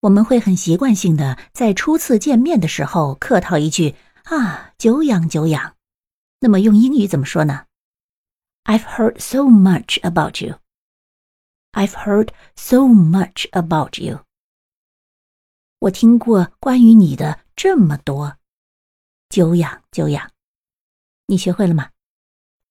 我们会很习惯性的在初次见面的时候客套一句啊久仰久仰。那么用英语怎么说呢？I've heard so much about you. I've heard so much about you. 我听过关于你的这么多久仰久仰你学会了吗？